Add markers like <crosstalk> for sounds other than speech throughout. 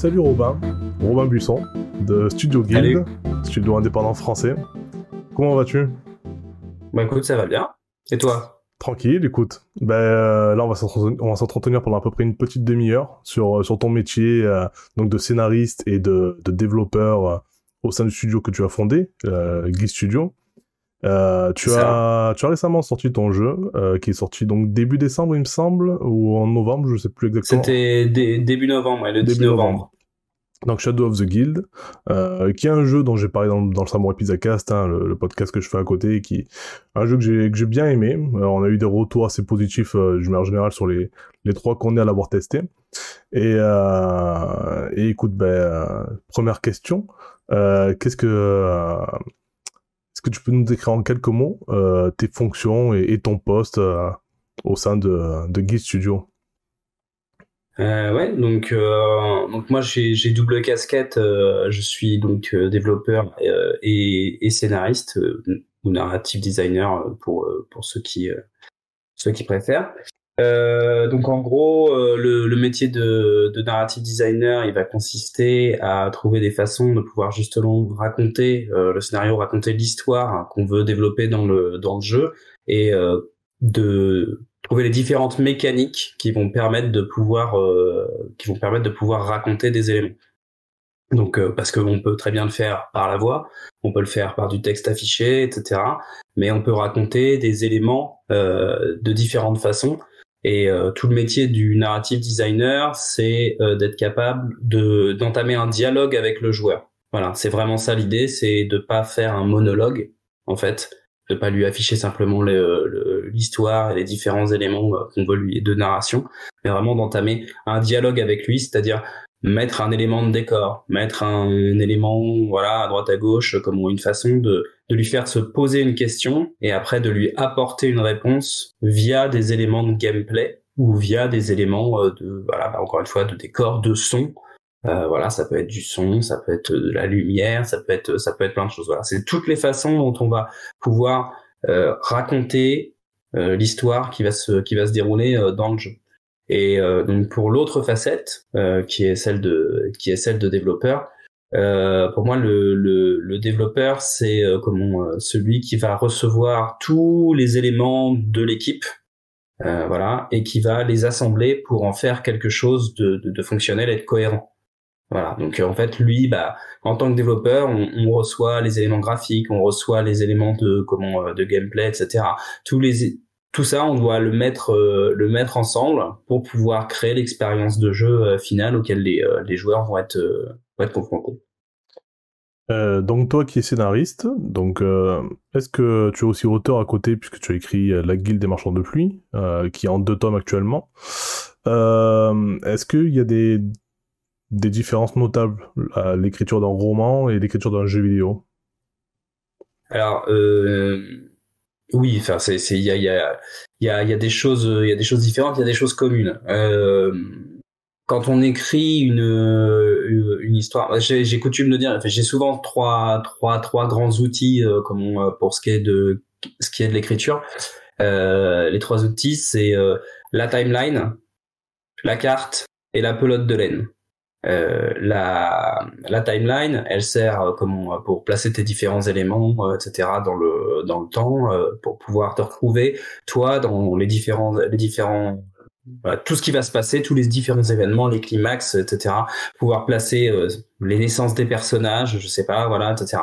salut Robin, Robin Buisson de Studio Guild, studio indépendant français. Comment vas-tu? Bah écoute, ça va bien. Et toi? Tranquille, écoute. Ben euh, là, on va s'entretenir pendant à peu près une petite demi-heure sur, euh, sur ton métier euh, donc de scénariste et de, de développeur au sein du studio que tu as fondé, Guild Studio. Euh, tu, as, tu as récemment sorti ton jeu, euh, qui est sorti donc début décembre, il me semble, ou en novembre, je sais plus exactement. C'était début novembre, le début 10 novembre. Donc Shadow of the Guild, euh, qui est un jeu dont j'ai parlé dans, dans le Samurai Pizza Cast, hein, le, podcast que je fais à côté, qui un jeu que j'ai que j'ai bien aimé. Euh, on a eu des retours assez positifs euh, manière générale sur les les trois qu'on est à l'avoir testé. Et, euh, et écoute, ben euh, première question, qu'est-ce que est-ce que tu peux nous décrire en quelques mots tes fonctions et, ton poste au sein de de Guild Studio? Euh, ouais, donc euh, donc moi j'ai double casquette. Euh, je suis donc euh, développeur euh, et, et scénariste ou narrative designer pour pour ceux qui ceux qui préfèrent. Donc en gros, le, le métier de, de narrative designer, il va consister à trouver des façons de pouvoir justement raconter le scénario, raconter l'histoire qu'on veut développer dans le dans le jeu et de trouver les différentes mécaniques qui vont permettre de pouvoir euh, qui vont permettre de pouvoir raconter des éléments. Donc euh, parce qu'on peut très bien le faire par la voix, on peut le faire par du texte affiché, etc. Mais on peut raconter des éléments euh, de différentes façons. Et euh, tout le métier du narrative designer, c'est euh, d'être capable de d'entamer un dialogue avec le joueur. Voilà, c'est vraiment ça l'idée, c'est de pas faire un monologue en fait, de pas lui afficher simplement l'histoire et les différents éléments euh, qu'on veut lui de narration, mais vraiment d'entamer un dialogue avec lui, c'est-à-dire mettre un élément de décor, mettre un, élément voilà à droite à gauche comme une façon de de lui faire se poser une question et après de lui apporter une réponse via des éléments de gameplay ou via des éléments euh, de voilà encore une fois de décor, de son euh, voilà, ça peut être du son, ça peut être de la lumière, ça peut être, ça peut être plein de choses. Voilà, c'est toutes les façons dont on va pouvoir euh, raconter euh, l'histoire qui va se, qui va se dérouler dans le jeu. Et donc pour l'autre facette, qui est celle de, qui est celle de développeur, pour moi le, le, le développeur c'est comment celui qui va recevoir tous les éléments de l'équipe voilà, et qui va les assembler pour en faire quelque chose de, de, de fonctionnel et de cohérent. Voilà. Donc euh, en fait, lui, bah, en tant que développeur, on, on, reçoit les éléments graphiques, on reçoit les éléments de comment euh, de gameplay, etc. Tous les tout ça, on doit le mettre euh, le mettre ensemble pour pouvoir créer l'expérience de jeu finale auquel les, les joueurs vont être vont être confrontés. Euh, donc toi qui es scénariste, donc est-ce que tu es aussi auteur à côté puisque tu as écrit La Guilde des Marchands de Pluie, qui est en deux tomes actuellement. est-ce qu'il y a des des différences notables à l'écriture d'un roman et l'écriture d'un jeu vidéo? Alors, euh, oui, enfin, c'est, il y a, y a, y a, y a des choses, il y a des choses différentes, il y a des choses communes. Euh, quand on écrit une, une histoire, j'ai, coutume de dire, j'ai souvent trois, trois, trois grands outils euh, comme pour ce qui est de ce qui est de l'écriture. Euh, les trois outils, c'est euh, la timeline, la carte et la pelote de laine. Euh, la, la timeline, elle sert euh, comment, pour placer tes différents éléments, euh, etc. dans le dans le temps, pour pouvoir te retrouver toi dans les différents les différents tout ce qui va se passer, tous les différents événements, les climax, etc. Pouvoir placer les naissances des personnages, je sais pas, voilà, etc.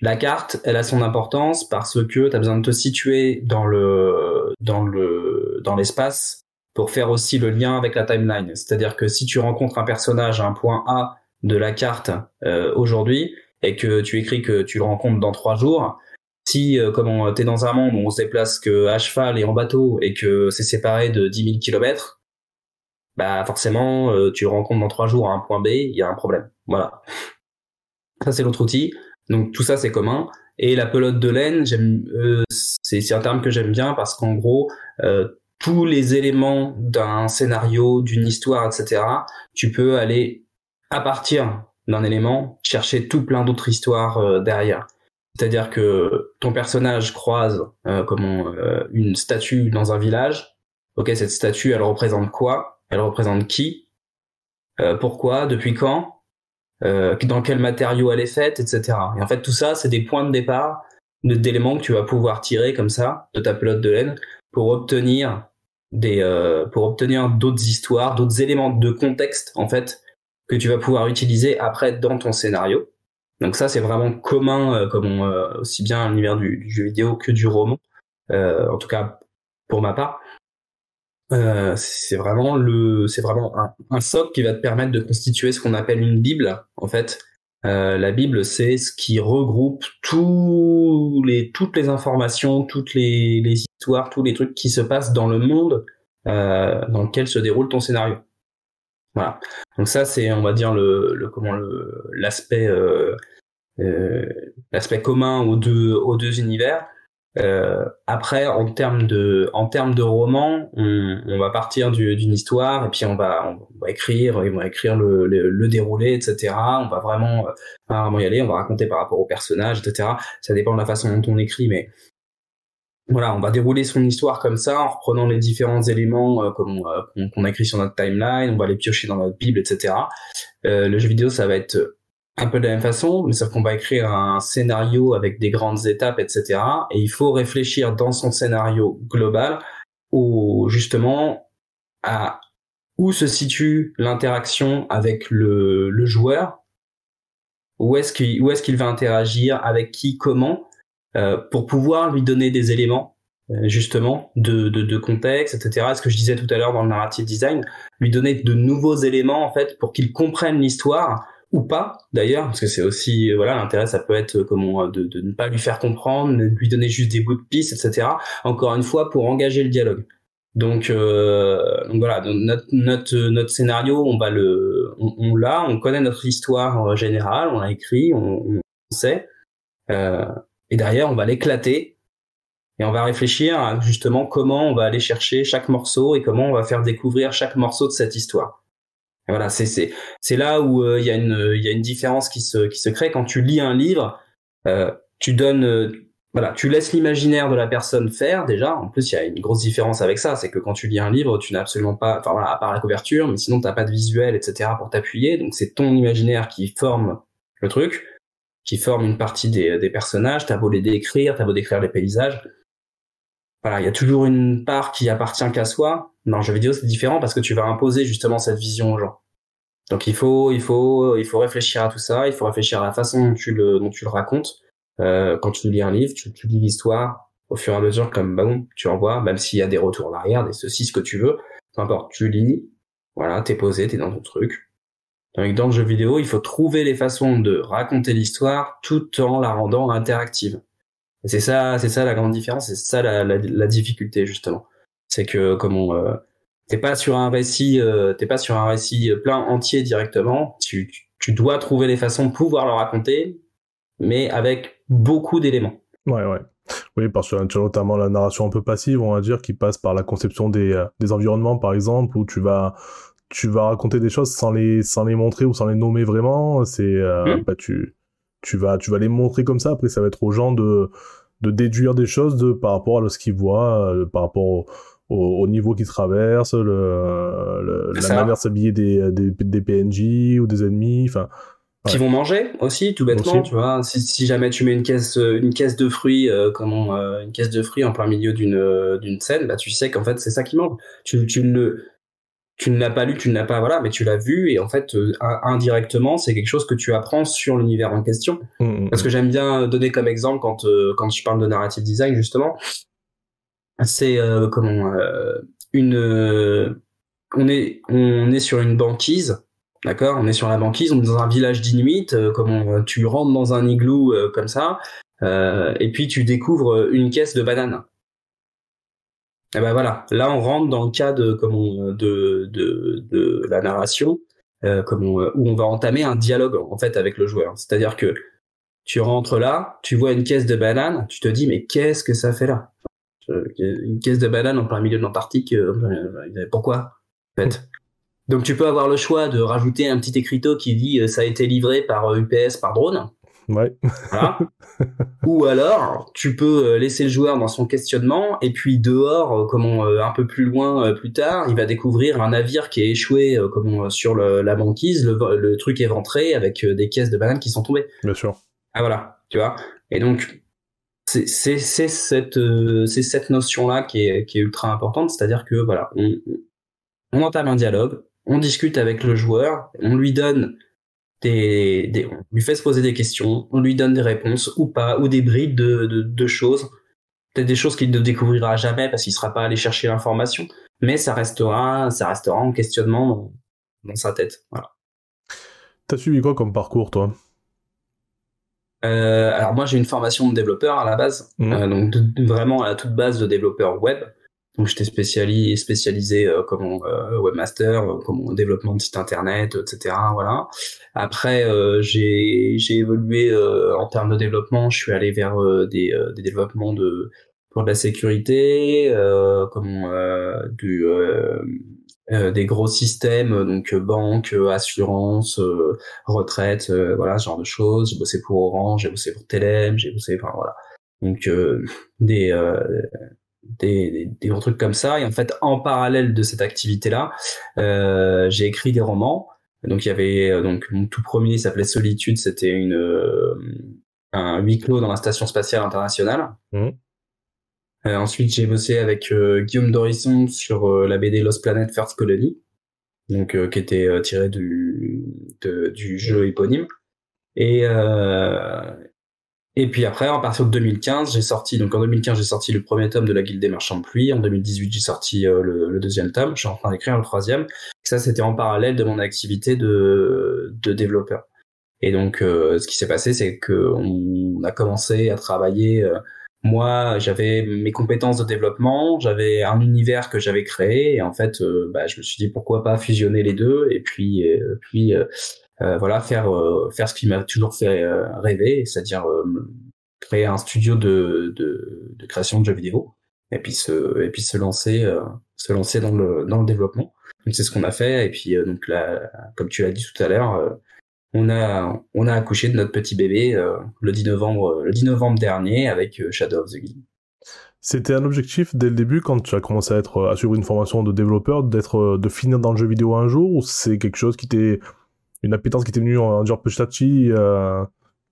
La carte, elle a son importance parce que tu as besoin de te situer dans le dans le dans l'espace pour faire aussi le lien avec la timeline. C'est-à-dire que si tu rencontres un personnage à un point A de la carte euh, aujourd'hui et que tu écris que tu le rencontres dans trois jours, si euh, comme tu es dans un monde où on se déplace que à cheval et en bateau et que c'est séparé de 10 000 kilomètres, bah forcément euh, tu le rencontres dans trois jours à un point B, il y a un problème. Voilà. Ça c'est l'autre outil. Donc tout ça c'est commun. Et la pelote de laine, j'aime, euh, c'est un terme que j'aime bien parce qu'en gros, tous les éléments d'un scénario, d'une histoire, etc., tu peux aller à partir d'un élément chercher tout plein d'autres histoires euh, derrière. C'est-à-dire que ton personnage croise euh, comment euh, une statue dans un village. Ok, cette statue, elle représente quoi? Elle représente qui? Pourquoi, depuis quand, dans quel matériau elle est faite, etc. Et en fait, tout ça, c'est des points de départ d'éléments que tu vas pouvoir tirer comme ça de ta pelote de laine pour obtenir des pour obtenir d'autres histoires, d'autres éléments de contexte en fait que tu vas pouvoir utiliser après dans ton scénario. Donc ça, c'est vraiment commun, euh, comme euh, aussi bien l'univers du, jeu vidéo que du roman. Euh, en tout cas, pour ma part, c'est vraiment le, c'est vraiment un, socle qui va te permettre de constituer ce qu'on appelle une bible. En fait, la bible, c'est ce qui regroupe toutes les informations, toutes les, histoires, tous les trucs qui se passent dans le monde dans lequel se déroule ton scénario. Voilà. Donc ça, c'est, on va dire le, comment l'aspect euh, euh, l'aspect commun aux deux aux deux univers. Euh, après, en termes de en termes de roman, on, on va partir d'une histoire et puis on va on va écrire, on va écrire le, le, le déroulé, etc. On va vraiment, vraiment y aller, on va raconter par rapport au personnage, etc. Ça dépend de la façon dont on écrit, mais voilà, on va dérouler son histoire comme ça, en reprenant les différents éléments euh, euh, qu'on a écrit sur notre timeline, on va les piocher dans notre bible, etc. Euh, le jeu vidéo, ça va être un peu de la même façon, mais sauf qu'on va écrire un scénario avec des grandes étapes, etc. Et il faut réfléchir dans son scénario global au justement à où se situe l'interaction avec le, le joueur, où est-ce qu'il est-ce qu'il va interagir, avec qui, comment euh, pour pouvoir lui donner des éléments euh, justement de, de, de, contexte, etc. Ce que je disais tout à l'heure dans le narrative design, lui donner de nouveaux éléments en fait pour qu'il comprenne l'histoire ou pas d'ailleurs, parce que c'est aussi voilà l'intérêt, ça peut être comment de, de, ne pas lui faire comprendre, de lui donner juste des bouts de piste, etc. Encore une fois pour engager le dialogue. Donc, euh, donc voilà, notre, notre, notre scénario, on va le, on, on l'a, on connaît notre histoire générale, on l'a écrit, on, on sait. Euh, et derrière, on va l'éclater et on va réfléchir à justement comment on va aller chercher chaque morceau et comment on va faire découvrir chaque morceau de cette histoire. Voilà, c'est c'est c'est là où euh, il y a une il y a une différence qui se qui se crée quand tu lis un livre, euh, tu donnes euh, voilà, tu laisses l'imaginaire de la personne faire déjà. En plus, il y a une grosse différence avec ça, c'est que quand tu lis un livre, tu n'as absolument pas, enfin voilà, à part la couverture, mais sinon t'as pas de visuel, etc. pour t'appuyer. Donc c'est ton imaginaire qui forme le truc qui forment une partie des, des personnages. T'as beau les décrire, t'as beau décrire les paysages. Voilà, il y a toujours une part qui appartient qu'à soi. Dans le jeu vidéo, c'est différent parce que tu vas imposer justement cette vision aux gens. Donc il faut, il faut, il faut réfléchir à tout ça. Il faut réfléchir à la façon dont tu le, dont tu le racontes. Euh, quand tu lis un livre, tu, lis l'histoire au fur et à mesure comme bah bon, tu envoies, même s'il y a des retours en arrière, des ceci, ce que tu veux. Peu importe, tu lis. Voilà, t'es posé, t'es dans ton truc dans le jeu vidéo, il faut trouver les façons de raconter l'histoire tout en la rendant interactive. C'est ça, c'est ça la grande différence, c'est ça la, la, la, difficulté justement. C'est que comme on, euh, t'es pas sur un récit, euh, t'es pas sur un récit plein entier directement. Tu, tu dois trouver les façons de pouvoir le raconter, mais avec beaucoup d'éléments. Ouais, ouais. Oui, parce que tu as notamment la narration un peu passive, on va dire, qui passe par la conception des, euh, des environnements, par exemple, où tu vas tu vas raconter des choses sans les sans les montrer ou sans les nommer vraiment c'est euh, hmm. bah, tu tu vas tu vas les montrer comme ça après ça va être aux gens de de déduire des choses de par rapport à ce qu'ils voient euh, par rapport au, au, niveau qu'ils traversent le, la manière de s'habiller des, des, des PNJ ou des ennemis enfin qui vont manger aussi tout bêtement tu vois. Si, si jamais tu mets une caisse une caisse de fruits euh, comment euh, une caisse de fruits en plein milieu d'une d'une scène bah tu sais qu'en fait c'est ça qui mange. Tu tu le tu ne l'as pas lu, tu ne l'as pas, voilà, mais tu l'as vu et en fait, euh, indirectement, c'est quelque chose que tu apprends sur l'univers en question. Mmh, mmh, Parce que mmh. j'aime bien donner comme exemple quand euh, quand je parle de narrative design justement, c'est euh, comment une on est on est sur une banquise, d'accord? On est sur la banquise, on est dans un village d'Inuit, comment tu rentres dans un igloo comme ça, et puis tu découvres une caisse de bananes. Et eh ben voilà, là on rentre dans le cas de comment de de de la narration, euh, où on va entamer un dialogue en fait avec le joueur. C'est-à-dire que tu rentres là, tu vois une caisse de banane, tu te dis mais qu'est-ce que ça fait là? Une caisse de banane en plein milieu de l'Antarctique, euh, pourquoi en fait? Donc tu peux avoir le choix de rajouter un petit écriteau qui dit euh, ça a été livré par UPS par drone. Ouais. Voilà. <laughs> Ou alors, tu peux euh, laisser le joueur dans son questionnement, et puis dehors, euh, comment un peu plus loin, plus tard, il va découvrir un navire qui est échoué, comment sur le, la banquise, le, le, truc est rentré avec des caisses de bananes qui sont tombées. Bien sûr. Ah voilà, tu vois? Et donc, c'est cette, c'est cette notion-là qui est, qui est ultra importante, c'est-à-dire que voilà, on, on entame un dialogue, on discute avec le joueur, on lui donne des, des, on lui fait se poser des questions, on lui donne des réponses ou pas, ou des bribes de, de, de choses, peut-être des choses qu'il ne découvrira jamais parce qu'il sera pas allé chercher l'information, mais ça restera, ça restera en questionnement dans, dans sa tête. Voilà. T'as suivi quoi comme parcours, toi? Euh, alors moi j'ai une formation de développeur à la base, mmh. euh, donc vraiment à la toute base de développeur web. Donc j'étais spécialisé, spécialisé euh, comme euh, webmaster, euh, comme développement de site internet, etc. Voilà. Après j'ai j'ai évolué en termes de développement. Je suis allé vers des, des développements de pour de la sécurité, comme du des gros systèmes, donc banque, assurance, retraite, voilà, ce genre de choses. J'ai bossé pour Orange, j'ai bossé pour Telem, j'ai bossé, enfin voilà. Donc des des, des, des, trucs comme ça. Et en fait, en parallèle de cette activité-là, euh, j'ai écrit des romans. Donc il y avait euh, donc mon tout premier s'appelait Solitude, c'était une euh, un huis clos dans la station spatiale internationale. Mmh. Euh, ensuite, j'ai bossé avec euh, Guillaume Dorisson sur la BD Lost Planet First Colony, donc qui était tiré du jeu éponyme. Et et puis après, en partir de 2015, j'ai sorti, donc en 2015, j'ai sorti le premier tome de la Guilde des Marchands de Pluie. En 2018, j'ai sorti euh, le, deuxième tome. Je suis en train d'écrire le troisième. Ça, c'était en parallèle de mon activité de, de développeur. Et donc, euh, ce qui s'est passé, c'est que on a commencé à travailler. Euh, moi, j'avais mes compétences de développement, j'avais un univers que j'avais créé, et en fait, bah, je me suis dit pourquoi pas fusionner les deux, et puis, puis euh, voilà, faire euh, faire ce qui m'a toujours fait euh, rêver, c'est-à-dire créer un studio de, de, de, création de jeux vidéo et puis se et puis se lancer se lancer dans le dans le développement. Donc c'est ce qu'on a fait et puis donc là, comme tu l'as dit tout à l'heure, on a on a accouché de notre petit bébé le 10 novembre le 10 novembre dernier avec Shadow of the Guild. C'était un objectif dès le début quand tu as commencé à être à suivre une formation de développeur d'être de finir dans le jeu vidéo un jour ou c'est quelque chose qui t'est une appétence qui était venue en dire petit à petit, euh,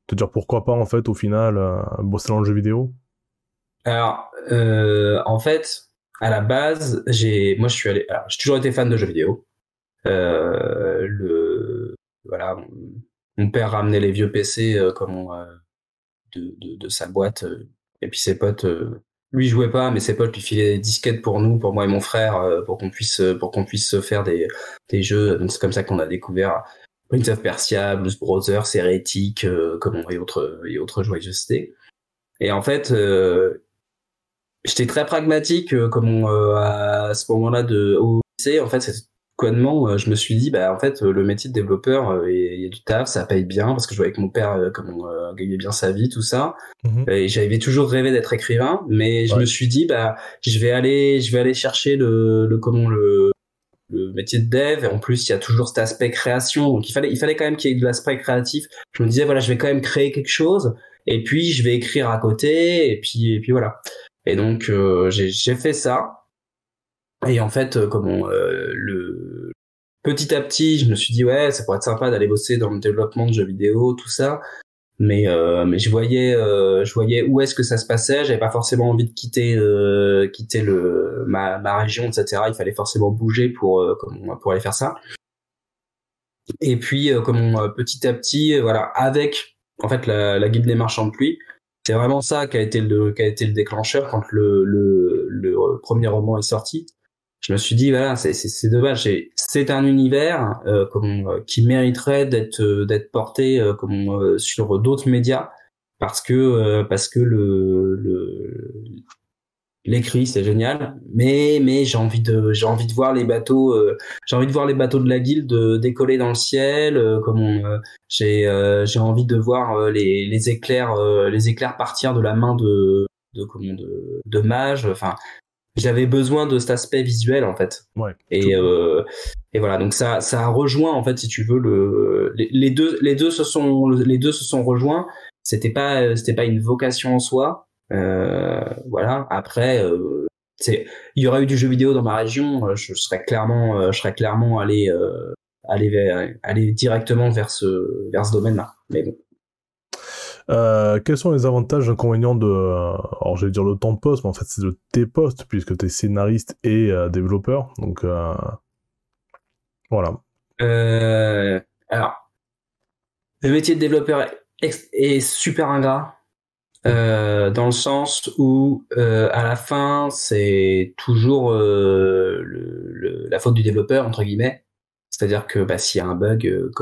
te dire pourquoi pas en fait au final euh, bosser dans le jeu vidéo? Alors euh, en fait à la base j'ai moi je suis allé j'ai toujours été fan de jeux vidéo. le voilà mon père ramenait les vieux PC comme de, de, de, sa boîte et puis ses potes lui jouait pas, mais ses potes lui filaient des disquettes pour nous, pour moi et mon frère, pour qu'on puisse, pour qu'on puisse faire des, des jeux. Donc c'est comme ça qu'on a découvert Prince of Persia, Blues Brothers, Heretic, euh, comment et autres et autres joyeusetés. Et en fait, euh, j'étais très pragmatique euh, comme euh, à ce moment-là de au lycée. En fait, connement, je me suis dit, bah en fait, le métier de développeur, il y a du taf, ça paye bien parce que je voyais avec mon père comment gagnait bien sa vie, tout ça. Mhm. Et j'avais toujours rêvé d'être écrivain, mais je me suis dit, bah je vais aller, je vais aller chercher le, le comment le le métier de dev. Et en plus il y a toujours cet aspect création. Donc il fallait il fallait quand même qu'il y ait de l'aspect créatif. Je me disais voilà je vais quand même créer quelque chose. Et puis je vais écrire à côté. Et puis et puis voilà. Et donc euh, j'ai fait ça. Et en fait euh, comment euh, le petit à petit je me suis dit ouais ça pourrait être sympa d'aller bosser dans le développement de jeux vidéo tout ça. Mais euh, mais je voyais euh, je voyais où est-ce que ça se passait. J'avais pas forcément envie de quitter euh, quitter le ma, ma région etc il fallait forcément bouger pour euh, pour aller faire ça. Et puis euh, comme petit à petit voilà avec en fait la, la guilde des marchands de pluie c'est vraiment ça qui a été le qui a été le déclencheur quand le le, le premier roman est sorti je me suis dit voilà c'est c'est dommage c'est un univers euh, comme euh, qui mériterait d'être euh, d'être porté euh, comme sur d'autres médias parce que parce que le le l'écrit c'est génial mais mais j'ai envie de j'ai envie de voir les bateaux j'ai envie de voir les bateaux de la guilde décoller dans le ciel comme j'ai j'ai envie de voir les les éclairs les éclairs partir de la main de de comment de de mages enfin j'avais besoin de cet aspect visuel en fait. Ouais. Et euh, et voilà, donc ça ça rejoint en fait si tu veux le les, deux les deux se sont les deux se sont rejoints. C'était pas c'était pas une vocation en soi. Euh, voilà. Après euh, c'est il y aurait eu du jeu vidéo dans ma région, euh, je serais clairement euh, je serais clairement allé aller vers, aller directement vers ce vers ce domaine-là. Mais bon. Euh, quels sont les avantages, inconvénients de, euh, alors j'allais dire le temps de poste, mais en fait c'est de tes postes puisque tu es scénariste et euh, développeur, donc voilà. alors, le métier de développeur est, super ingrat. dans le sens où à la fin c'est toujours le, la faute du développeur entre guillemets c'est-à-dire que bah, s'il y a un bug,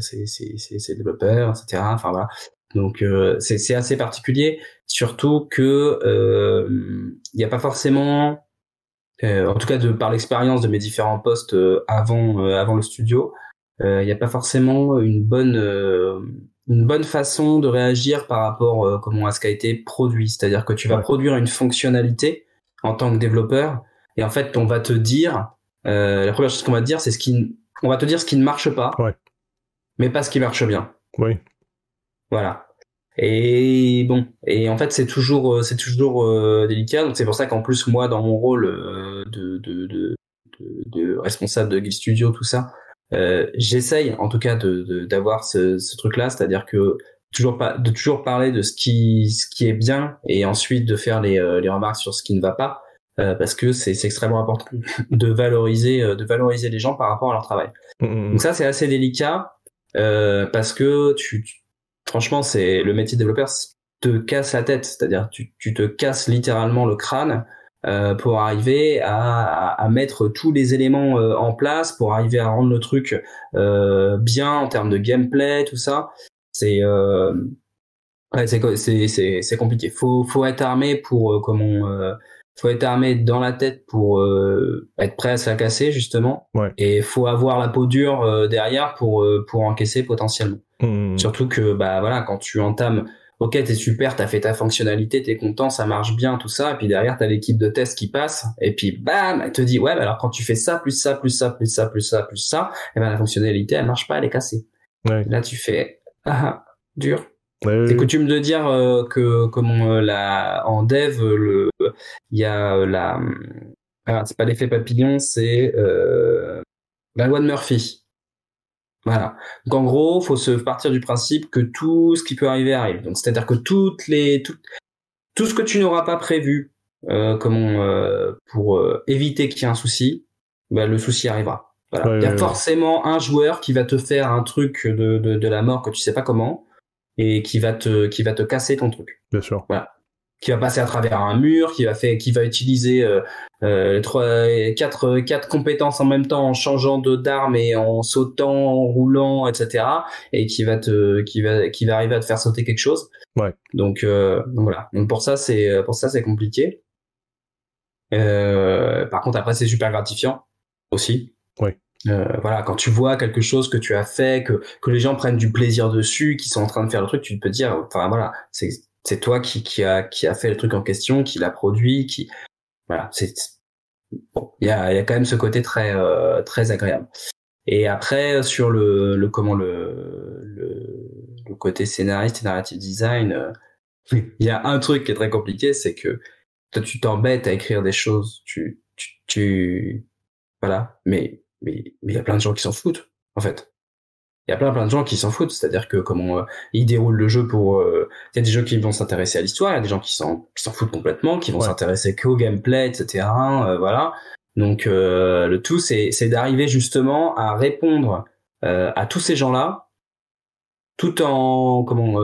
c'est c'est développeur, etc. Enfin voilà. Donc euh, c'est assez particulier, surtout que euh, il n'y a pas forcément, euh, en tout cas de par l'expérience de mes différents postes avant avant le studio, il n'y a pas forcément une bonne une bonne façon de réagir par rapport comment à ce qui a été produit. C'est-à-dire que tu vas produire une fonctionnalité en tant que développeur et en fait on va te dire la première chose qu'on va te dire c'est ce qui on va te dire ce qui ne marche pas, mais pas ce qui marche bien. Oui. Voilà. Et bon, et en fait c'est toujours euh, c'est toujours euh, délicat. Donc c'est pour ça qu'en plus moi dans mon rôle euh, de, de, de, de, responsable de Guild Studio tout ça, euh, j'essaye en tout cas de d'avoir ce, ce truc-là, c'est-à-dire que toujours pas de toujours parler de ce qui ce qui est bien et ensuite de faire les les remarques sur ce qui ne va pas. parce que c'est extrêmement important de valoriser de valoriser les gens par rapport à leur travail. Mmh, mmh. Donc ça c'est assez délicat parce que tu, franchement, c'est le métier développeur te casse la tête, c'est-à-dire tu, tu te casses littéralement le crâne euh, pour arriver à, à, mettre tous les éléments euh, en place, pour arriver à rendre le truc euh, bien en termes de gameplay, tout ça. C'est euh, ouais, c'est c'est compliqué. Faut faut être armé pour euh, comment faut être armé dans la tête pour être prêt à se la casser justement. Ouais. Et faut avoir la peau dure derrière pour pour encaisser potentiellement. Mmh. Surtout que bah voilà, quand tu entames, ok, t'es super, t'as fait ta fonctionnalité, t'es content, ça marche bien, tout ça, et puis derrière t'as l'équipe de test qui passe, et puis bam, elle te dit ouais, bah alors quand tu fais ça plus ça plus ça plus ça plus ça plus ça, et ben la fonctionnalité elle marche pas, elle est cassée. Ouais. Là tu fais ah, dur. C'est coutume de dire euh, que comme euh, la en dev il y a euh, la ah, c'est pas l'effet papillon, c'est la loi de Murphy. Voilà. Donc en gros, faut se partir du principe que tout ce qui peut arriver arrive. Donc c'est-à-dire que toutes les tout, tout ce que tu n'auras pas prévu, euh, comment euh, pour euh, éviter qu'il y ait un souci, bah, le souci arrivera. Voilà. Il y a forcément un joueur qui va te faire un truc de, de, de la mort que tu sais pas comment et qui va te qui va te casser ton truc. Bien sûr. Voilà qui va passer à travers un mur, qui va faire, qui va utiliser euh, euh, trois, quatre, quatre compétences en même temps en changeant de d'arme et en sautant, en roulant, etc. Et qui va te, qui va, qui va arriver à te faire sauter quelque chose. Ouais. Donc, euh, donc voilà. Donc pour ça c'est, pour ça c'est compliqué. Euh, par contre après c'est super gratifiant aussi. Ouais. Euh, voilà, quand tu vois quelque chose que tu as fait, que que les gens prennent du plaisir dessus, qui sont en train de faire le truc, tu peux dire, enfin voilà, c'est c'est toi qui, qui a qui a fait le truc en question, qui l'a produit, qui voilà, c'est bon, il y a, y a quand même ce côté très euh, très agréable. Et après sur le, le comment le, le, côté scénariste et narrative design, euh, <laughs> il y a un truc qui est très compliqué, c'est que toi tu t'embêtes à écrire des choses, tu tu, tu voilà, mais mais mais il y a plein de gens qui s'en foutent en fait il y a plein plein de gens qui s'en foutent, c'est-à-dire que comment euh, ils déroulent le jeu pour euh, il y a des gens qui vont s'intéresser à l'histoire, il y a des gens qui s'en qui s'en foutent complètement, qui vont s'intéresser qu'au gameplay, etc. Euh, voilà. Donc le tout c'est c'est d'arriver justement à répondre à tous ces gens-là, tout en comment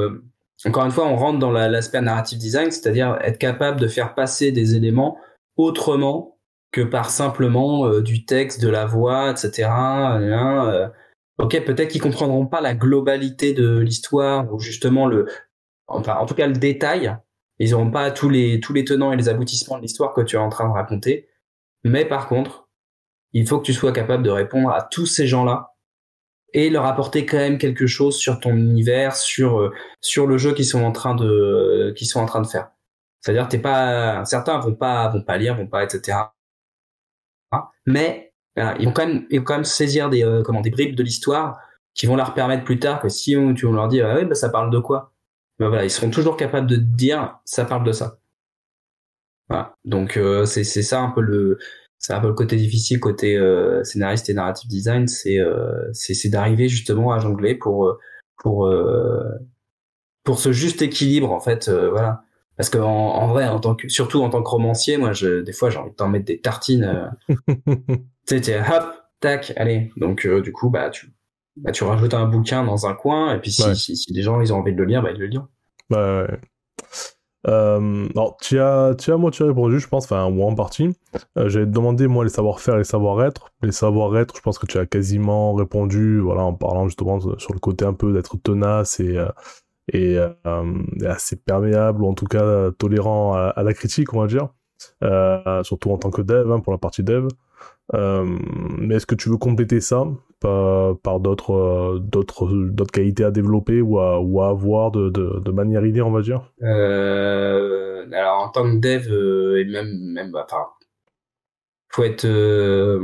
encore une fois on rentre dans l'aspect narrative design, c'est-à-dire être capable de faire passer des éléments autrement que par simplement du texte, de la voix, etc. Hein, ok, peut-être qu'ils comprendront pas la globalité de l'histoire ou justement le, enfin, en tout cas le détail. Ils n'auront pas tous les tous les tenants et les aboutissements de l'histoire que tu es en train de raconter. Mais par contre, il faut que tu sois capable de répondre à tous ces gens-là et leur apporter quand même quelque chose sur ton univers, sur euh, sur le jeu qu'ils sont en train de qu'ils sont en train de faire. C'est-à-dire, t'es pas, certains vont pas, vont pas lire, vont pas, etc. Mais ils vont quand même, ils vont quand même saisir des, euh, comment, des bribes de l'histoire qui vont leur permettre plus tard que si on, tu leur dis, ah bah, ça parle de quoi? Ben ils seront toujours capables de dire, ça parle de ça. Donc euh, c'est ça un peu le c'est un peu le côté difficile côté euh, scénariste et narrative design, c'est euh, c'est c'est d'arriver justement à jongler pour pour pour ce juste équilibre en fait voilà parce que en, vrai en tant que surtout en tant que romancier moi je des fois j'ai envie de t'en mettre des tartines <laughs> tu sais hop tac allez donc du coup bah tu bah, tu rajoutes un bouquin dans un coin et puis si, si, si, les gens ils ont envie de le lire bah ils le lire bah ouais. Euh, alors, tu as, tu as moitié répondu, je pense, enfin, ou en partie. Euh, J'avais demandé, moi, les savoir-faire et les savoir-être. Les savoir-être, je pense que tu as quasiment répondu, voilà, en parlant justement sur le côté un peu d'être tenace et, euh, et, euh, assez perméable, ou en tout cas tolérant à, la critique, on va dire. Euh, surtout en tant que dev, hein, pour la partie dev. Euh, mais est-ce que tu veux compléter ça par, d'autres euh, d'autres d'autres qualités à développer ou à, avoir de, de, manière idée, on va dire? Euh, Alors en tant que dev euh, et même même bah, faut être euh,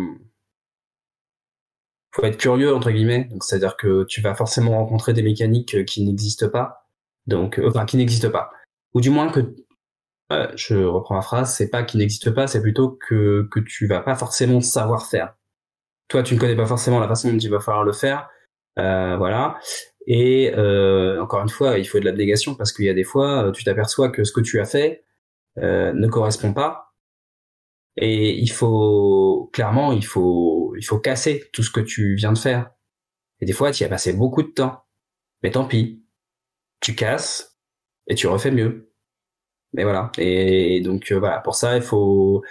faut être curieux entre guillemets. Donc c'est-à-dire que tu vas forcément rencontrer des mécaniques qui n'existent pas, donc enfin qui n'existent pas, ou du moins que euh, je reprends ma phrase, c'est pas qu'il n'existe pas, c'est plutôt que, que tu vas pas forcément savoir faire. Toi, tu ne connais pas forcément la façon dont il va falloir le faire, euh, voilà. Et euh, encore une fois, il faut de l'abnégation parce qu'il y a des fois, tu t'aperçois que ce que tu as fait ne correspond pas. Et il faut clairement, il faut, il faut casser tout ce que tu viens de faire. Et des fois, tu y as passé beaucoup de temps. Mais tant pis, tu casses et tu refais mieux mais voilà. Et donc euh, voilà, pour ça, il faut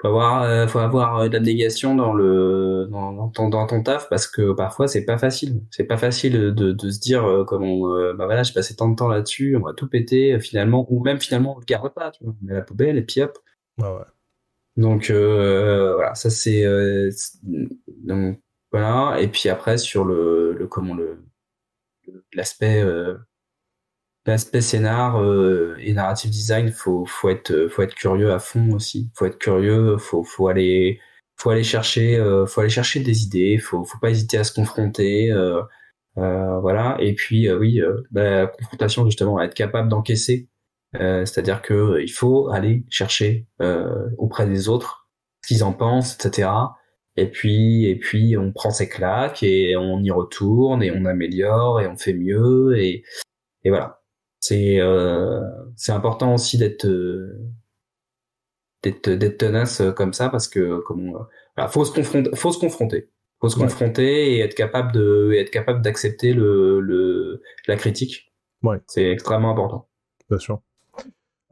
faut avoir euh, faut avoir euh, de l'abnégation dans le dans, dans, ton, dans ton taf parce que parfois c'est pas facile. C'est pas facile de, de se dire euh, comment bah voilà, j'ai passé tant de temps là-dessus, on va tout péter finalement ou même finalement on le garde pas, tu vois, on met la poubelle et puis hop. Ouais. Donc voilà, ça c'est donc voilà. Et puis après sur le, le comment le l'aspect l'aspect scénar euh, et narrative design, faut faut être faut être curieux à fond aussi. Faut être curieux, faut faut aller faut aller chercher euh, faut aller chercher des idées, faut faut pas hésiter à se confronter euh, euh voilà. Et puis oui bah, la confrontation justement être capable d'encaisser c'est-à-dire que il faut aller chercher auprès des autres ce qu'ils en pensent etc et puis et puis on prend ses claques et on y retourne et on améliore et on fait mieux et et voilà. C'est euh, c'est important aussi d'être euh, d'être d'être tenace euh, comme ça parce que comme voilà, faut se confronter faut se confronter. Faut se confronter et être capable de être capable d'accepter le, le la critique. Ouais. C'est extrêmement important. Bien sûr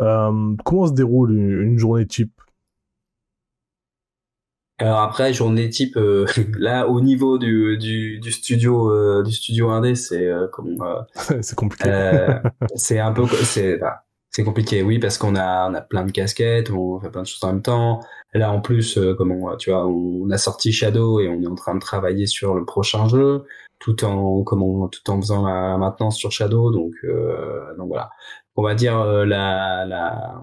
euh, comment se déroule une journée type? Alors après journée type euh, <laughs> là au niveau du, du, du studio euh, du studio indé c'est euh, comme <laughs> c'est compliqué. <laughs> c'est un peu c'est bah, c'est compliqué oui parce qu'on a on a plein de casquettes on fait plein de choses en même temps. Là en plus comment tu vois on, a sorti Shadow et on est en train de travailler sur le prochain jeu tout en comment tout en faisant la maintenance sur Shadow donc donc voilà on va dire la la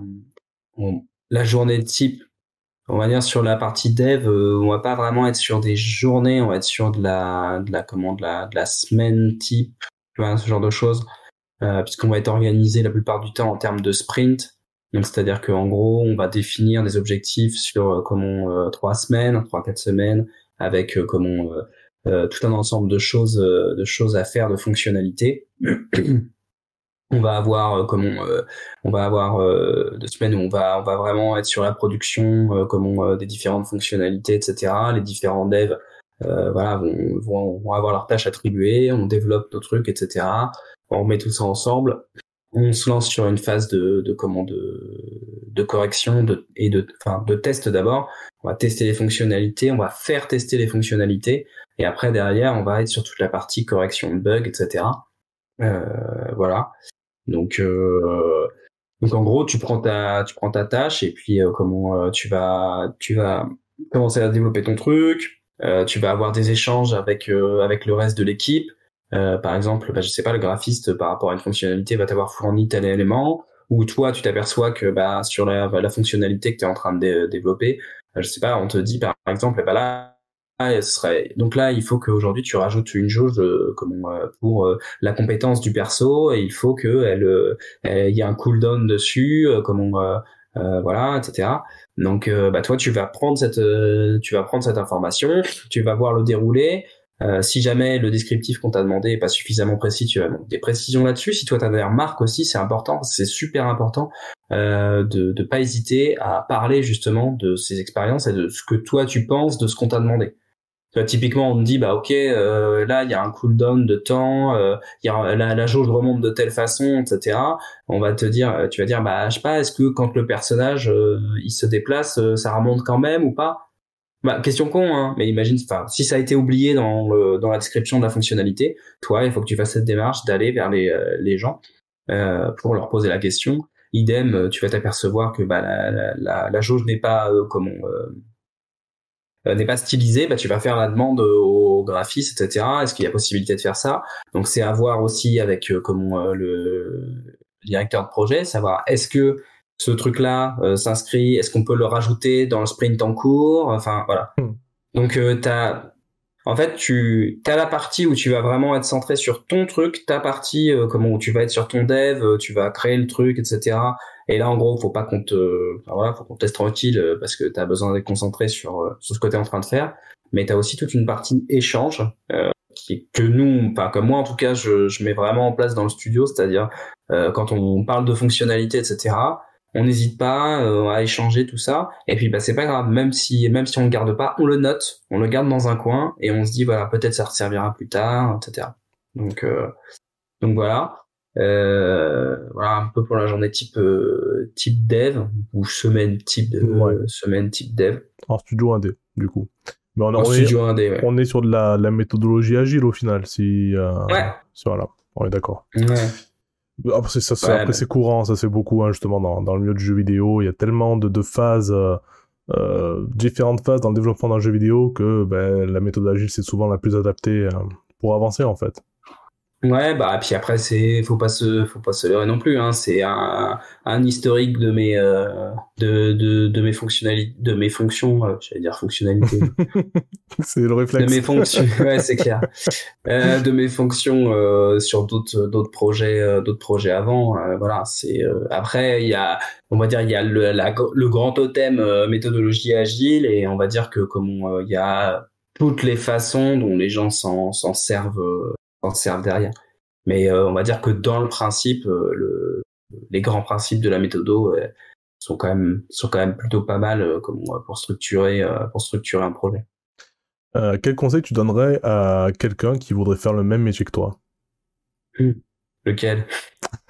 la journée type on va dire sur la partie dev, euh, on va pas vraiment être sur des journées, on va être sur de la, de la comment, de la, de la semaine type, tu vois, ce genre de choses, euh, puisqu'on va être organisé la plupart du temps en termes de sprint. Donc c'est-à-dire qu'en gros, on va définir des objectifs sur euh, comment euh, trois semaines, trois quatre semaines, avec euh, comment tout un ensemble de choses, de choses à faire, de fonctionnalités. <clears throat> on va avoir euh, comment euh, on va avoir euh, deux semaines où on va on va vraiment être sur la production comment des différentes fonctionnalités etc les différents devs voilà vont, vont, avoir leurs tâches attribuées on développe nos trucs etc on met tout ça ensemble. On se lance sur une phase de, de comment de, de correction de, et de enfin de test d'abord. On va tester les fonctionnalités on va faire tester les fonctionnalités et après derrière on va être sur toute la partie correction de bugs etc voilà donc, euh, donc en gros, tu prends ta, tu prends ta tâche et puis euh, comment euh, tu vas, tu vas commencer à développer ton truc. tu vas avoir des échanges avec avec le reste de l'équipe. par exemple, bah, je sais pas, le graphiste par rapport à une fonctionnalité va t'avoir fourni tel élément. où toi tu t'aperçois que bah sur la, la fonctionnalité que tu es en train de développer, je sais pas, on te dit par exemple, bah là ce serait donc là il faut qu'aujourd'hui tu rajoutes une jauge comme pour la compétence du perso et il faut que elle il y ait un cooldown dessus comme on euh, voilà, etc. Donc, euh, bah, toi, tu vas prendre cette, euh, tu vas prendre cette information, tu vas voir le déroulé. si jamais le descriptif qu'on t'a demandé est pas suffisamment précis, tu as des précisions là-dessus. Si toi tu as des remarques aussi, c'est important, c'est super important de ne pas hésiter à parler justement de ces expériences et de ce que toi tu penses de ce qu'on t'a demandé typiquement, on te dit, bah ok, euh, là il y a un cooldown de temps, euh, y a, la, la jauge remonte de telle façon, etc. On va te dire, euh, tu vas dire, bah je sais pas, est-ce que quand le personnage euh, il se déplace, ça remonte quand même ou pas? Bah, question con, hein, mais imagine, si ça a été oublié dans, le, dans la description de la fonctionnalité, toi, il faut que tu fasses cette démarche d'aller vers les, les gens pour leur poser la question. Idem, tu vas t'apercevoir que bah, la, la, la jauge n'est pas comme on, euh, n'est pas stylisé, bah, tu vas faire la demande au graphiste, etc. Est-ce qu'il y a possibilité de faire ça? Donc c'est à voir aussi avec euh, comment euh, le directeur de projet, savoir est-ce que ce truc-là s'inscrit, est-ce qu'on peut le rajouter dans le sprint en cours? Enfin voilà. Hmm. Donc tu as en fait, tu as la partie où tu vas vraiment être centré sur ton truc, ta partie comment tu vas être sur ton dev, tu vas créer le truc, etc. Et là, en gros, faut pas qu'on te, enfin, voilà, faut qu'on te laisse tranquille euh, parce que tu as besoin d'être concentré sur, euh, sur ce que tu es en train de faire. Mais tu as aussi toute une partie échange euh, qui, que nous, enfin comme moi en tout cas, je, je mets vraiment en place dans le studio, c'est-à-dire euh, quand on parle de fonctionnalités, etc. On n'hésite pas à échanger tout ça. Et puis bah c'est pas grave, même si même si on le garde pas, on le note, on le garde dans un coin et on se dit voilà peut-être ça servira plus tard, etc. Donc donc voilà. Euh, voilà un peu pour la journée type euh, type dev ou semaine type de, semaine type dev. En studio 1D du coup. Mais on, en studio est, 1D, on est sur de la, la, méthodologie agile au final si euh, ouais. voilà on est d'accord. Ouais. Après c'est ouais, après c'est courant ça c'est beaucoup hein, justement dans, dans le milieu du jeu vidéo il y a tellement de, de phases euh, différentes phases dans le développement d'un jeu vidéo que ben, la méthode agile c'est souvent la plus adaptée pour avancer en fait. Ouais, bah puis après c'est faut pas se faut pas se leurrer non plus hein, c'est un, un historique de mes euh, de, de, de mes fonctionnalités de mes fonctions, euh, j'allais dire fonctionnalités. <laughs> c'est le réflexe. De mes fonctions, <laughs> ouais, c'est clair. Euh, de mes fonctions euh, sur d'autres d'autres projets euh, d'autres projets avant, voilà, c'est après il y a on va dire il y a le la, le grand totem méthodologie agile et on va dire que comme il y a toutes les façons dont les gens s'en s'en servent s'en servent derrière. Mais euh, on va dire que dans le principe, euh, le, les grands principes de la méthodo euh, sont quand même sont quand même plutôt pas mal comme pour structurer pour structurer un projet. quel conseil tu donnerais à quelqu'un qui voudrait faire le même métier que toi? Hmm. Lequel? <laughs>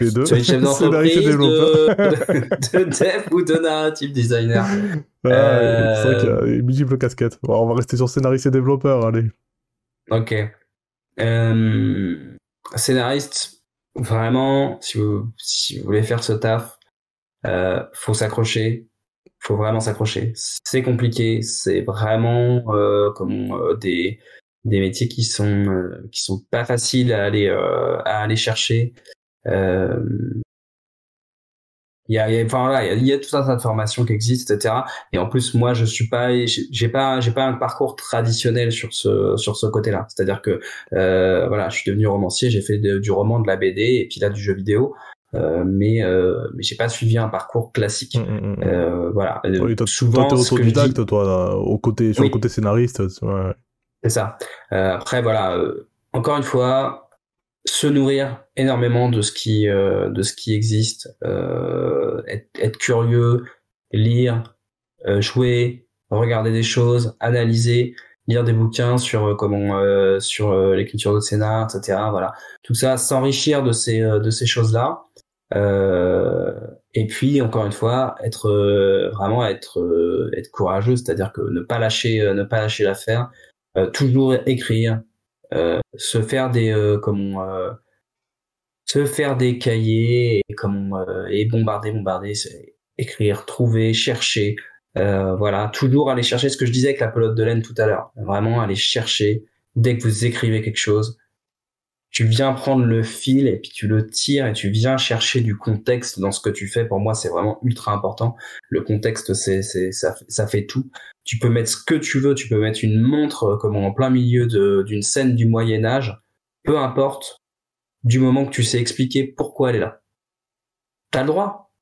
Les deux. Tu es chef <laughs> d'entreprise, <laughs> de... de dev ou de narrative designer? Ah, C'est vrai qu'il y a multiples casquettes. on va rester sur scénariste et développeur, allez. Ok. Euh, scénariste, vraiment, si vous, si vous voulez faire ce taf, euh, faut s'accrocher. Faut vraiment s'accrocher. C'est compliqué. C'est vraiment euh, comme euh, des des métiers qui sont euh, qui sont pas faciles à aller à aller chercher. Euh, il y a, il y a enfin voilà, il y a, tout un tas de formations qui existent, etc. Et en plus, moi, je suis pas, j'ai pas, j'ai pas un parcours traditionnel sur ce sur ce côté-là. C'est-à-dire que euh, voilà, je suis devenu romancier, j'ai fait du roman, de la BD et puis là du jeu vidéo. Euh, mais euh, mais j'ai pas suivi un parcours classique. Mmh, mmh. Euh, voilà. Oui, souvent, toi, autodidacte, toi, au côté sur le côté scénariste. Ouais. C'est ça. Euh, après, voilà. Euh, encore une fois, se nourrir énormément de ce qui euh, de ce qui existe, euh, être, être, curieux, lire, euh, jouer, regarder des choses, analyser, lire des bouquins sur euh, comment euh, sur l'écriture de scénar, etc. Voilà, tout ça, s'enrichir de ces de ces choses là. et puis encore une fois, être vraiment être être courageux, c'est-à-dire que ne pas lâcher ne pas lâcher l'affaire, toujours écrire, euh, se faire des euh, euh, se faire des cahiers et comme et bombarder bombarder écrire trouver chercher voilà toujours aller chercher ce que je disais avec la pelote de laine tout à l'heure vraiment aller chercher dès que vous écrivez quelque chose tu viens prendre le fil et puis tu le tires et tu viens chercher du contexte dans ce que tu fais. Pour moi, c'est vraiment ultra important. Le contexte, c'est, c'est, ça, ça fait tout. Tu peux mettre ce que tu veux. Tu peux mettre une montre euh, comme en plein milieu d'une scène du Moyen Âge. Peu importe. Du moment que tu sais expliquer pourquoi elle est là. T'as le droit.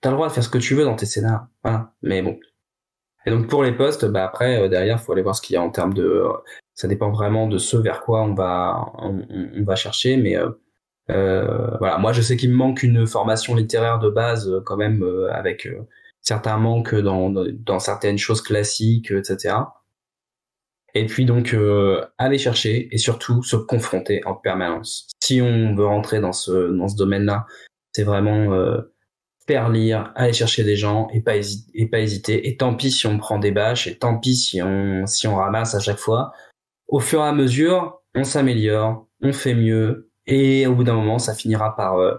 T'as le droit de faire ce que tu veux dans tes scénarios. Voilà. Mais bon. Et donc pour les postes, bah après euh, derrière, faut aller voir ce qu'il y a en termes de ça dépend vraiment de ce vers quoi on va on, va chercher mais euh, euh, voilà moi je sais qu'il me manque une formation littéraire de base euh, quand même euh, avec certains manques dans, dans certaines choses classiques etc et puis donc aller chercher et surtout se confronter en permanence si on veut rentrer dans ce dans ce domaine là c'est vraiment faire lire, aller chercher des gens et pas, hésiter, et pas hésiter. Et tant pis si on prend des bâches, et tant pis si on, si on ramasse à chaque fois au fur et à mesure, on s'améliore, on fait mieux, et au bout d'un moment, ça finira par, euh,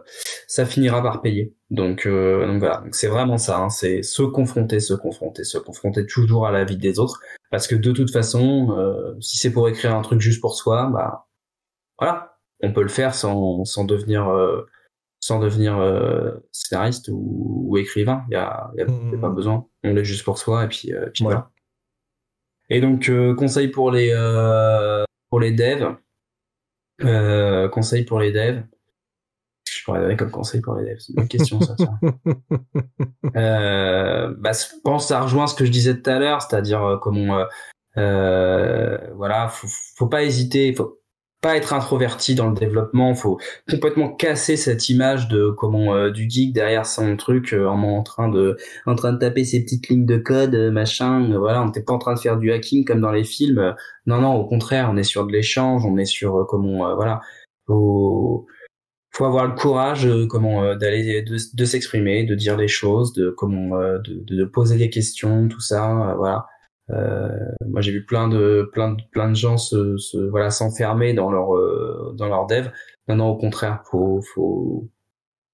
ça finira par payer. Donc, euh, donc voilà, c'est vraiment ça. Hein, c'est se confronter, se confronter, se confronter toujours à la vie des autres, parce que de toute façon, euh, si c'est pour écrire un truc juste pour soi, bah voilà, on peut le faire sans, sans devenir, sans devenir scénariste ou, écrivain. Il y a, y a mmh. pas besoin. On l'est juste pour soi, et puis, puis voilà. Et donc euh, conseil pour les euh, pour les devs. Euh, conseil pour les devs. Je pourrais donner comme conseil pour les devs. C'est une question ça. <laughs> euh, bah, je pense que ça rejoint ce que je disais tout à l'heure, c'est-à-dire comment euh, voilà, faut, faut pas hésiter, faut pas être introverti dans le développement, faut complètement casser cette image de comment euh, du geek derrière son truc euh, en, train de en train de taper ses petites lignes de code, euh, machin, voilà, on n'était pas en train de faire du hacking comme dans les films. Non non, au contraire, on est sur de l'échange, on est sur comment voilà, faut faut avoir le courage comment d'aller de, s'exprimer, de dire les choses, de comment de, de, poser des questions, tout ça, voilà. Euh, moi, j'ai vu plein de plein de plein de gens se, se voilà s'enfermer dans leur euh, dans leur dev. Non, au contraire, faut faut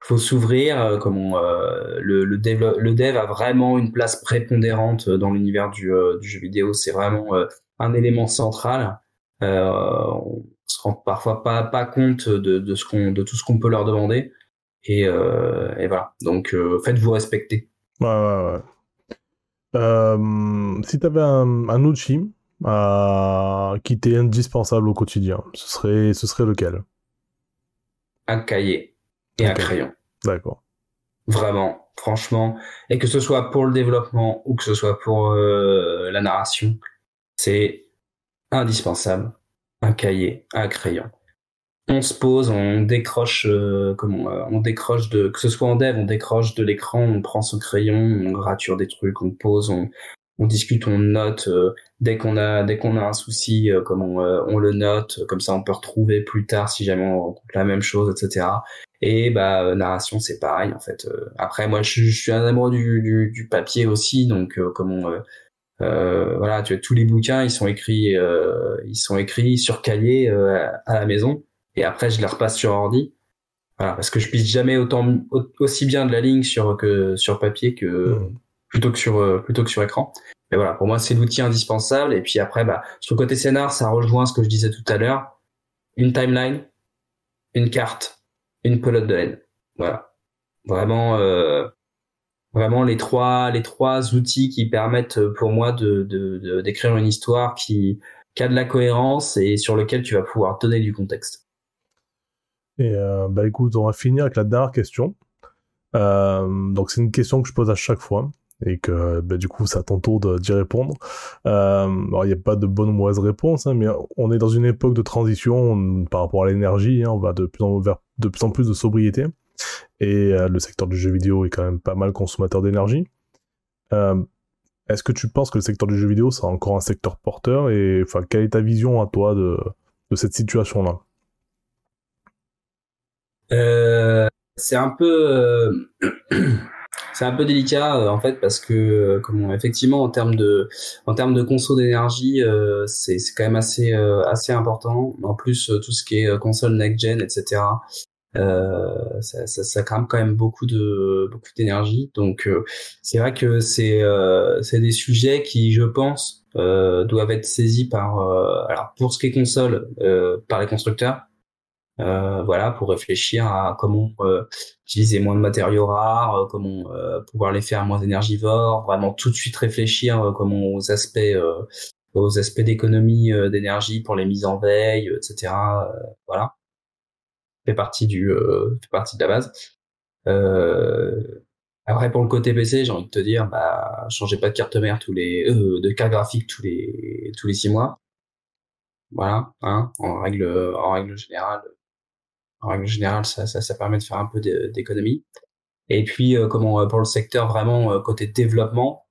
faut s'ouvrir. Euh, comme on, le le dev le dev a vraiment une place prépondérante dans l'univers du du jeu vidéo. C'est vraiment un élément central. on se rend parfois pas pas compte de de ce qu'on de tout ce qu'on peut leur demander. Et, et voilà. Donc faites-vous respecter. Ouais, ouais, ouais. Euh, si tu avais un, un outil euh, qui t'est indispensable au quotidien, ce serait, ce serait lequel? Un cahier et un crayon. D'accord. Vraiment, franchement. Et que ce soit pour le développement ou que ce soit pour euh, la narration, c'est indispensable. Un cahier, un crayon on se pose, on décroche, euh, comment, euh, on décroche de, que ce soit en dev, on décroche de l'écran, on prend son crayon, on rature des trucs, on pose, on, discute, on note. Euh, dès qu'on a, dès qu'on a un souci, comme on, le note, comme ça on peut retrouver plus tard si jamais on rencontre la même chose, etc. Et bah narration c'est pareil en fait. après moi je, suis un amoureux du, du, du papier aussi, donc comme on voilà, tu vois, tous les bouquins, ils sont écrits, ils sont écrits sur cahier à la maison et après je les repasse sur ordi. Voilà, parce que je pisse jamais autant aussi bien de la ligne sur que sur papier que hmm. plutôt que sur euh, plutôt que sur écran. Mais voilà, pour moi c'est l'outil indispensable. Et puis après, bah sur le côté scénar, ça rejoint ce que je disais tout à l'heure. Une timeline, une carte, une pelote de laine. Voilà, vraiment. Euh, vraiment les trois les trois outils qui permettent pour moi de d'écrire de, une histoire qui, qui a de la cohérence et sur lequel tu vas pouvoir donner du contexte. Et euh, bah écoute, on va finir avec la dernière question. Euh, donc c'est une question que je pose à chaque fois et que bah, du coup c'est à ton tour d'y répondre. Euh, alors il n'y a pas de bonne ou mauvaise réponse, hein, mais on est dans une époque de transition par rapport à l'énergie, hein, on va de plus en vers de plus en plus de sobriété et euh, le secteur du jeu vidéo est quand même pas mal consommateur d'énergie. Euh, Est-ce que tu penses que le secteur du jeu vidéo sera encore un secteur porteur? Et enfin quelle est ta vision à toi de, cette situation là euh, c'est un peu euh, <clears throat> c'est un peu délicat euh, en fait parce que effectivement en termes de en termes de conso d'énergie c'est c'est quand même assez assez important. En plus tout ce qui est console next gen etc ça, ça, ça, crame quand même beaucoup de beaucoup d'énergie donc c'est vrai que c'est c'est des sujets qui je pense doivent être saisis par alors pour ce qui est console par les constructeurs voilà, pour réfléchir à comment utiliser moins de matériaux rares, comment pouvoir les faire moins énergivores, vraiment tout de suite réfléchir comment aux aspects aux aspects d'économie d'énergie pour les mises en veille, etc. voilà, fait partie du fait partie de la base. Euh, après, pour le côté PC, j'ai envie de te dire, bah, changez pas de carte mère tous les, euh, de carte graphique tous les, tous les six mois. Voilà, hein, en règle, en règle générale, en règle générale, ça, ça, ça permet de faire un peu d'économie. Et puis, euh, comment, euh, pour le secteur vraiment côté développement,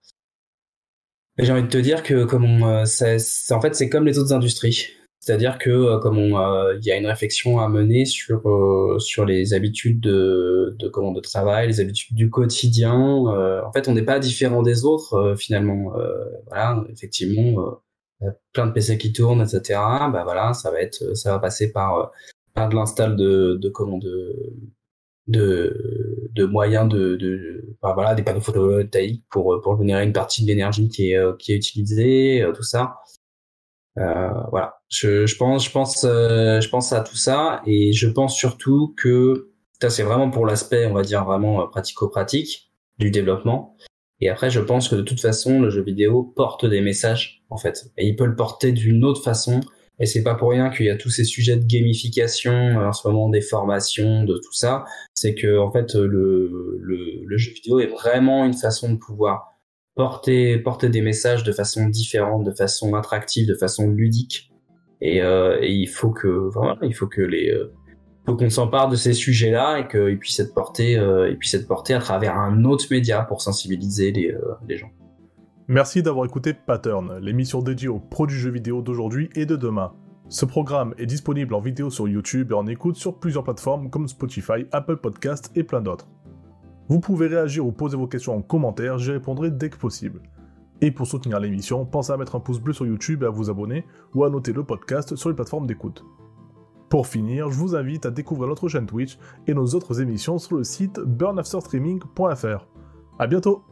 j'ai envie de te dire que comme ça, en fait, c'est comme les autres industries. C'est-à-dire que euh, comme euh, il y a une réflexion à mener sur euh, sur les habitudes de de comment de travail, les habitudes du quotidien. en fait, on n'est pas différent des autres finalement. voilà, effectivement, plein de PC qui tournent, etc. Bah voilà, ça va être ça va passer par par de l'install de de comment de de, moyens de, de voilà des panneaux photovoltaïques pour pour générer une partie de l'énergie qui est qui est utilisée tout ça voilà, je, je, pense, je pense, euh, je pense à tout ça et je pense surtout que c'est vraiment pour l'aspect, on va dire vraiment euh, pratico-pratique du développement. Et après, je pense que de toute façon, le jeu vidéo porte des messages en fait, et il peut le porter d'une autre façon. Et c'est pas pour rien qu'il y a tous ces sujets de gamification en ce moment, des formations, de tout ça. C'est que en fait, le, le, le jeu vidéo est vraiment une façon de pouvoir porter des messages de façon différente, de façon attractive, de façon ludique. Et, euh, il faut que voilà, il faut que les euh, faut qu'on s'empare de ces sujets-là et qu'ils puissent être portés euh, puissent être portés à travers un autre média pour sensibiliser les, euh, les gens. Merci d'avoir écouté Pattern, l'émission dédiée aux produits jeux vidéo d'aujourd'hui et de demain. Ce programme est disponible en vidéo sur YouTube et en écoute sur plusieurs plateformes comme Spotify, Apple Podcasts et plein d'autres. Vous pouvez réagir ou poser vos questions en commentaire, j'y répondrai dès que possible. Et pour soutenir l'émission, pensez à mettre un pouce bleu sur YouTube et à vous abonner, ou à noter le podcast sur les plateformes d'écoute. Pour finir, je vous invite à découvrir notre chaîne Twitch et nos autres émissions sur le site burnafterstreaming.fr. A bientôt